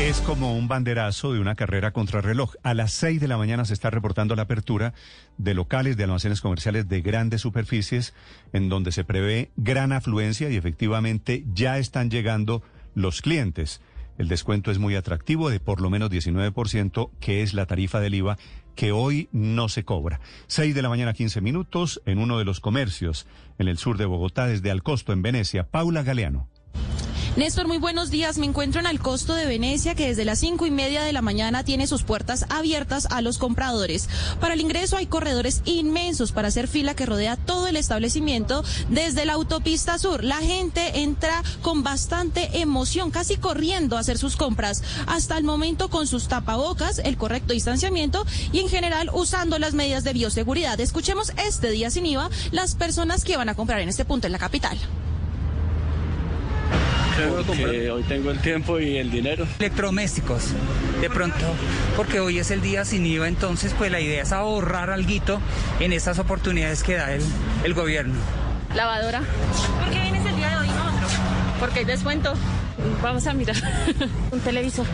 Es como un banderazo de una carrera contrarreloj. A las 6 de la mañana se está reportando la apertura de locales de almacenes comerciales de grandes superficies en donde se prevé gran afluencia y efectivamente ya están llegando los clientes. El descuento es muy atractivo de por lo menos 19%, que es la tarifa del IVA que hoy no se cobra. 6 de la mañana 15 minutos en uno de los comercios en el sur de Bogotá desde Alcosto en Venecia. Paula Galeano. Néstor, muy buenos días. Me encuentro en el costo de Venecia, que desde las cinco y media de la mañana tiene sus puertas abiertas a los compradores. Para el ingreso hay corredores inmensos para hacer fila que rodea todo el establecimiento desde la autopista sur. La gente entra con bastante emoción, casi corriendo a hacer sus compras. Hasta el momento con sus tapabocas, el correcto distanciamiento y en general usando las medidas de bioseguridad. Escuchemos este día sin IVA las personas que van a comprar en este punto en la capital. Porque hoy tengo el tiempo y el dinero. Electrodomésticos, de pronto, porque hoy es el día sin IVA, entonces pues la idea es ahorrar algo en estas oportunidades que da el, el gobierno. Lavadora. ¿Por qué vienes el día de hoy no otro? Porque hay descuento. Vamos a mirar. Un televisor.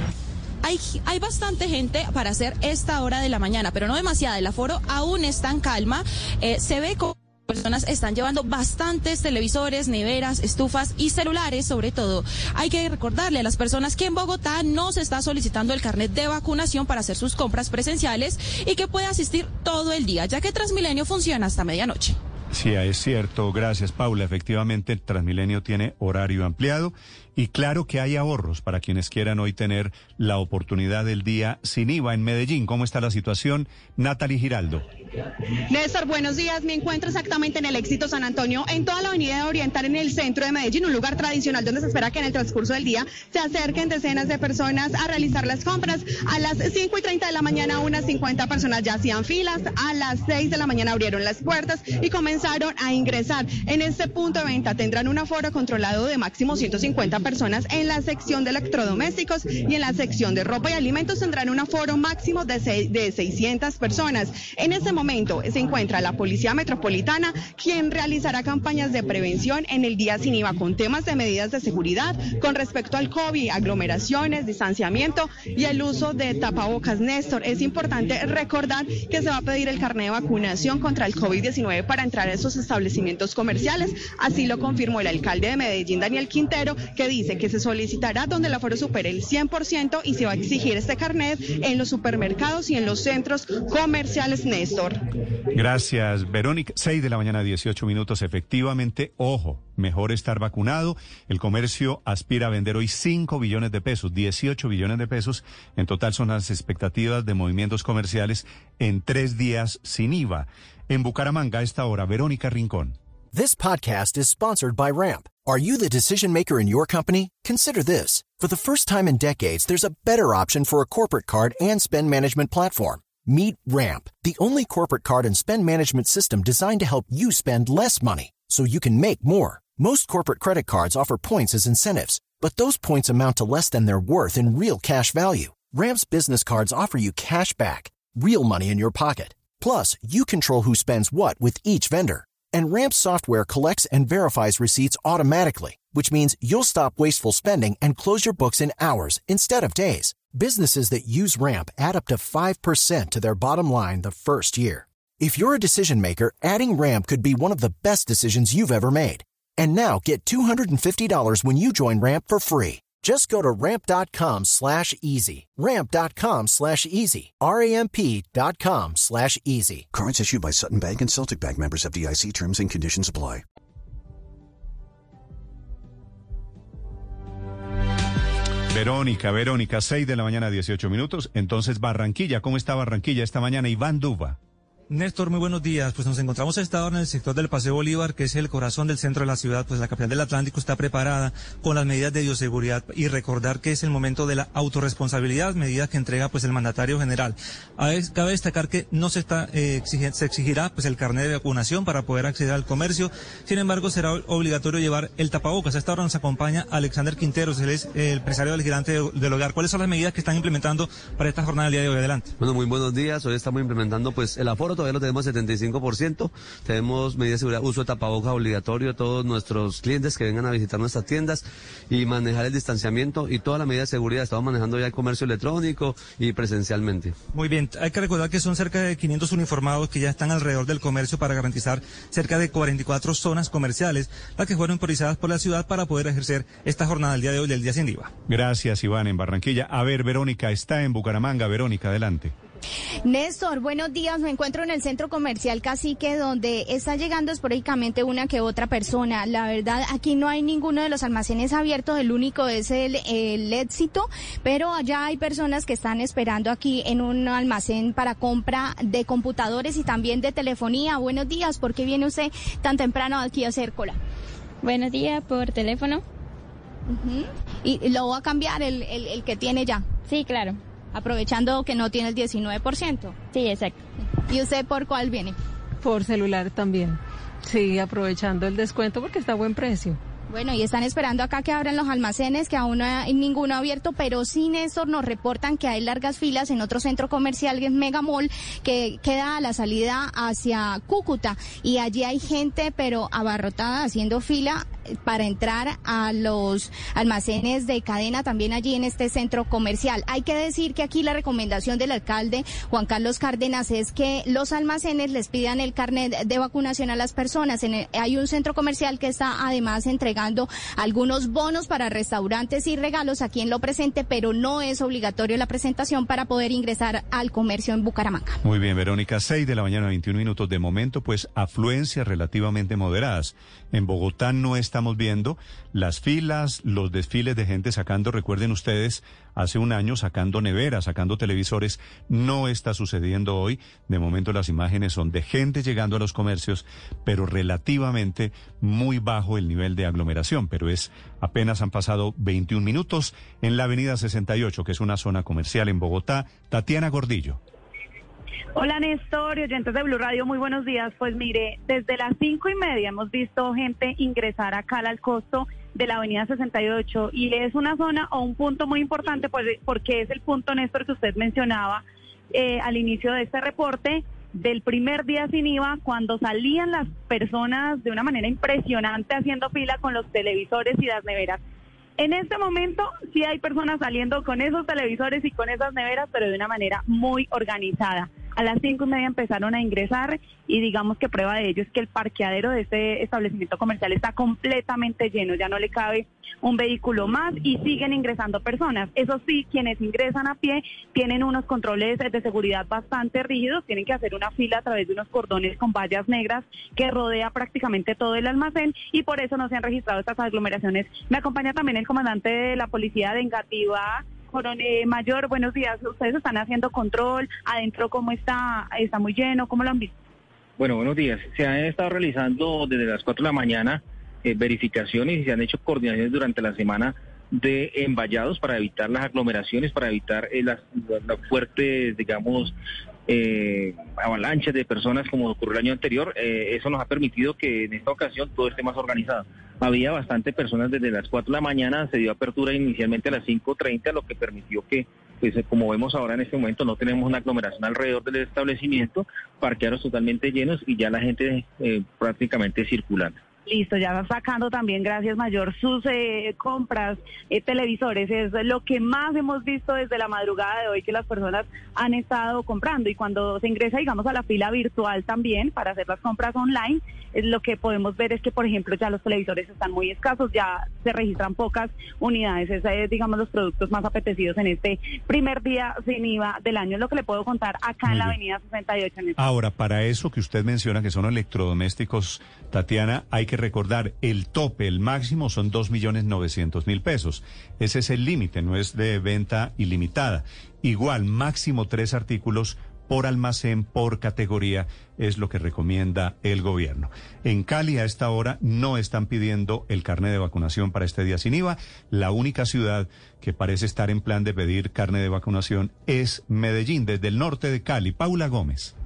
Hay, hay, bastante gente para hacer esta hora de la mañana, pero no demasiada. El aforo aún está en calma. Eh, se ve como personas están llevando bastantes televisores, neveras, estufas y celulares, sobre todo. Hay que recordarle a las personas que en Bogotá no se está solicitando el carnet de vacunación para hacer sus compras presenciales y que puede asistir todo el día, ya que Transmilenio funciona hasta medianoche. Sí, es cierto. Gracias, Paula. Efectivamente, Transmilenio tiene horario ampliado y claro que hay ahorros para quienes quieran hoy tener la oportunidad del día sin IVA en Medellín. ¿Cómo está la situación? Natalie Giraldo. Néstor, buenos días. Me encuentro exactamente en el Éxito San Antonio, en toda la avenida Oriental, en el centro de Medellín, un lugar tradicional donde se espera que en el transcurso del día se acerquen decenas de personas a realizar las compras. A las 5 y 30 de la mañana, unas 50 personas ya hacían filas. A las 6 de la mañana abrieron las puertas y comenzaron a ingresar. En este punto de venta tendrán un aforo controlado de máximo 150 personas en la sección de electrodomésticos y en la sección de ropa y alimentos tendrán un aforo máximo de, de 600 personas. En ese momento se encuentra la Policía Metropolitana, quien realizará campañas de prevención en el día sin IVA con temas de medidas de seguridad con respecto al COVID, aglomeraciones, distanciamiento y el uso de tapabocas. Néstor, es importante recordar que se va a pedir el carnet de vacunación contra el COVID-19 para entrar a esos establecimientos comerciales. Así lo confirmó el alcalde de Medellín, Daniel Quintero, que dice que se solicitará donde el aforo supere el 100% y se va a exigir este carnet en los supermercados y en los centros comerciales, Néstor. Gracias, Verónica. 6 de la mañana, 18 minutos. Efectivamente, ojo, mejor estar vacunado. El comercio aspira a vender hoy 5 billones de pesos, 18 billones de pesos. En total son las expectativas de movimientos comerciales en tres días sin IVA. En Bucaramanga, a esta hora, Verónica Rincón. This podcast is sponsored by Ramp. Are you the decision maker in your company? Consider this. For the first time in decades, there's a better option for a corporate card and spend management platform. Meet Ramp, the only corporate card and spend management system designed to help you spend less money so you can make more. Most corporate credit cards offer points as incentives, but those points amount to less than their worth in real cash value. Ramp's business cards offer you cash back, real money in your pocket. Plus, you control who spends what with each vendor. And Ramp's software collects and verifies receipts automatically, which means you'll stop wasteful spending and close your books in hours instead of days. Businesses that use Ramp add up to 5% to their bottom line the first year. If you're a decision maker, adding Ramp could be one of the best decisions you've ever made. And now get $250 when you join Ramp for free. Just go to ramp.com slash easy. Ramp.com slash easy. R-A-M-P.com slash easy. Cards issued by Sutton Bank and Celtic Bank members of DIC terms and conditions apply. Verónica, Verónica, 6 de la mañana, 18 minutos. Entonces, Barranquilla, ¿cómo está Barranquilla esta mañana? Iván Duba. Néstor, muy buenos días. Pues nos encontramos esta hora en el sector del Paseo Bolívar, que es el corazón del centro de la ciudad. Pues la capital del Atlántico está preparada con las medidas de bioseguridad y recordar que es el momento de la autorresponsabilidad, medidas que entrega pues el mandatario general. Cabe destacar que no se está eh, se exigirá pues el carnet de vacunación para poder acceder al comercio. Sin embargo, será obligatorio llevar el tapabocas. A esta hora nos acompaña Alexander Quinteros, él es el empresario del gigante del hogar. ¿Cuáles son las medidas que están implementando para esta jornada del día de hoy? Adelante. Bueno, muy buenos días. Hoy estamos implementando pues el aforo todavía lo tenemos al 75%. Tenemos medidas de seguridad, uso de tapabocas obligatorio a todos nuestros clientes que vengan a visitar nuestras tiendas y manejar el distanciamiento y toda la medida de seguridad. Estamos manejando ya el comercio electrónico y presencialmente. Muy bien, hay que recordar que son cerca de 500 uniformados que ya están alrededor del comercio para garantizar cerca de 44 zonas comerciales, las que fueron autorizadas por la ciudad para poder ejercer esta jornada del día de hoy del día sin IVA. Gracias, Iván, en Barranquilla. A ver, Verónica, está en Bucaramanga. Verónica, adelante. Néstor, buenos días. Me encuentro en el centro comercial Cacique, donde está llegando esporádicamente una que otra persona. La verdad, aquí no hay ninguno de los almacenes abiertos. El único es el, el éxito, pero allá hay personas que están esperando aquí en un almacén para compra de computadores y también de telefonía. Buenos días. ¿Por qué viene usted tan temprano aquí a hacer cola? Buenos días, por teléfono. ¿Y lo va a cambiar el, el, el que tiene ya? Sí, claro. Aprovechando que no tiene el 19%. Sí, exacto. ¿Y usted por cuál viene? Por celular también. Sí, aprovechando el descuento porque está a buen precio. Bueno, y están esperando acá que abran los almacenes, que aún no hay ninguno abierto, pero sí, Néstor, nos reportan que hay largas filas en otro centro comercial, que es Megamall, que queda a la salida hacia Cúcuta. Y allí hay gente, pero abarrotada, haciendo fila para entrar a los almacenes de cadena también allí en este centro comercial. Hay que decir que aquí la recomendación del alcalde Juan Carlos Cárdenas es que los almacenes les pidan el carnet de vacunación a las personas. En hay un centro comercial que está además entregando algunos bonos para restaurantes y regalos aquí en lo presente, pero no es obligatorio la presentación para poder ingresar al comercio en Bucaramanga. Muy bien, Verónica, 6 de la mañana, 21 minutos. De momento, pues afluencias relativamente moderadas. En Bogotá no estamos viendo las filas, los desfiles de gente sacando, recuerden ustedes, hace un año sacando neveras, sacando televisores. No está sucediendo hoy. De momento las imágenes son de gente llegando a los comercios, pero relativamente muy bajo el nivel de aglomeración. Pero es apenas han pasado 21 minutos en la avenida 68, que es una zona comercial en Bogotá. Tatiana Gordillo. Hola Néstor y oyentes de Blue Radio, muy buenos días. Pues mire, desde las cinco y media hemos visto gente ingresar acá al costo de la avenida 68 y es una zona o un punto muy importante pues, porque es el punto, Néstor, que usted mencionaba eh, al inicio de este reporte del primer día sin IVA, cuando salían las personas de una manera impresionante haciendo fila con los televisores y las neveras. En este momento sí hay personas saliendo con esos televisores y con esas neveras, pero de una manera muy organizada. A las cinco y media empezaron a ingresar y digamos que prueba de ello es que el parqueadero de este establecimiento comercial está completamente lleno, ya no le cabe un vehículo más y siguen ingresando personas. Eso sí, quienes ingresan a pie tienen unos controles de seguridad bastante rígidos, tienen que hacer una fila a través de unos cordones con vallas negras que rodea prácticamente todo el almacén y por eso no se han registrado estas aglomeraciones. Me acompaña también el comandante de la policía de Engativá, Coronel Mayor, buenos días. Ustedes están haciendo control, adentro cómo está, está muy lleno, ¿cómo lo han visto? Bueno, buenos días. Se han estado realizando desde las 4 de la mañana eh, verificaciones y se han hecho coordinaciones durante la semana de emballados para evitar las aglomeraciones, para evitar eh, las, fuertes, digamos, eh, avalanchas de personas como ocurrió el año anterior. Eh, eso nos ha permitido que en esta ocasión todo esté más organizado. Había bastante personas desde las 4 de la mañana, se dio apertura inicialmente a las 5.30, lo que permitió que, pues como vemos ahora en este momento, no tenemos una aglomeración alrededor del establecimiento, parqueados totalmente llenos y ya la gente eh, prácticamente circulando. Listo, ya sacando también, gracias Mayor, sus eh, compras, eh, televisores, es lo que más hemos visto desde la madrugada de hoy que las personas han estado comprando y cuando se ingresa, digamos, a la fila virtual también para hacer las compras online, es lo que podemos ver es que, por ejemplo, ya los televisores están muy escasos, ya se registran pocas unidades, esos es, digamos, los productos más apetecidos en este primer día sin IVA del año, es lo que le puedo contar acá muy en la bien. avenida 68. En este Ahora, para eso que usted menciona que son electrodomésticos, Tatiana, hay que recordar, el tope, el máximo son dos millones novecientos mil pesos. Ese es el límite, no es de venta ilimitada. Igual, máximo tres artículos por almacén, por categoría, es lo que recomienda el gobierno. En Cali a esta hora no están pidiendo el carnet de vacunación para este día sin IVA. La única ciudad que parece estar en plan de pedir carnet de vacunación es Medellín, desde el norte de Cali. Paula Gómez.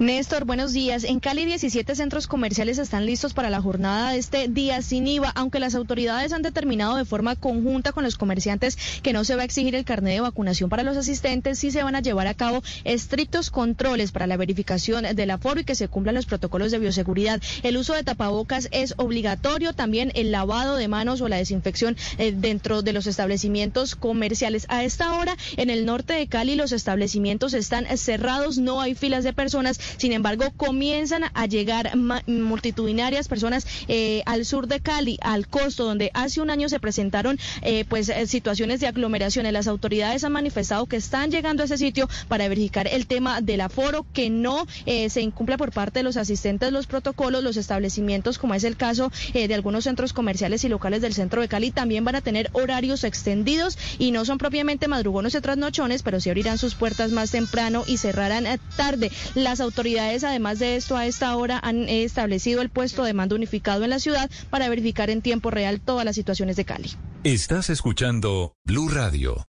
Néstor, buenos días. En Cali, 17 centros comerciales están listos para la jornada de este día sin IVA, aunque las autoridades han determinado de forma conjunta con los comerciantes que no se va a exigir el carnet de vacunación para los asistentes, sí se van a llevar a cabo estrictos controles para la verificación del aforo y que se cumplan los protocolos de bioseguridad. El uso de tapabocas es obligatorio, también el lavado de manos o la desinfección eh, dentro de los establecimientos comerciales. A esta hora, en el norte de Cali, los establecimientos están cerrados, no hay filas de personas sin embargo, comienzan a llegar multitudinarias personas eh, al sur de Cali, al costo, donde hace un año se presentaron eh, pues eh, situaciones de aglomeraciones. Las autoridades han manifestado que están llegando a ese sitio para verificar el tema del aforo, que no se incumpla por parte de los asistentes los protocolos, los establecimientos, como es el caso de algunos centros comerciales y locales del centro de Cali, también van a tener horarios extendidos y no son propiamente madrugones y trasnochones, pero sí abrirán sus puertas más temprano y cerrarán tarde. Las autoridades autoridades, además de esto, a esta hora han establecido el puesto de mando unificado en la ciudad para verificar en tiempo real todas las situaciones de Cali. Estás escuchando Blue Radio.